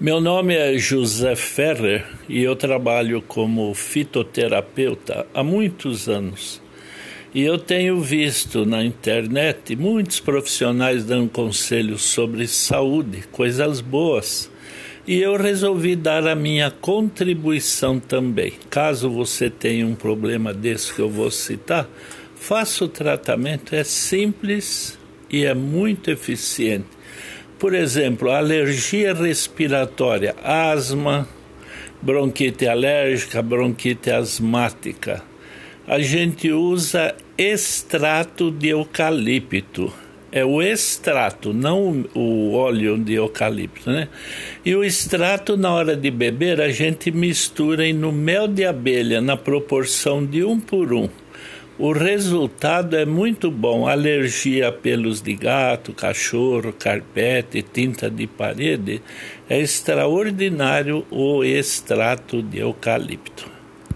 Meu nome é José Ferrer e eu trabalho como fitoterapeuta há muitos anos. E eu tenho visto na internet muitos profissionais dando conselhos sobre saúde, coisas boas. E eu resolvi dar a minha contribuição também. Caso você tenha um problema desse que eu vou citar, faça o tratamento, é simples e é muito eficiente por exemplo, alergia respiratória, asma, bronquite alérgica, bronquite asmática. A gente usa extrato de eucalipto. É o extrato, não o óleo de eucalipto, né? E o extrato, na hora de beber, a gente mistura no mel de abelha na proporção de um por um. O resultado é muito bom. Alergia a pelos de gato, cachorro, carpete, tinta de parede. É extraordinário o extrato de eucalipto.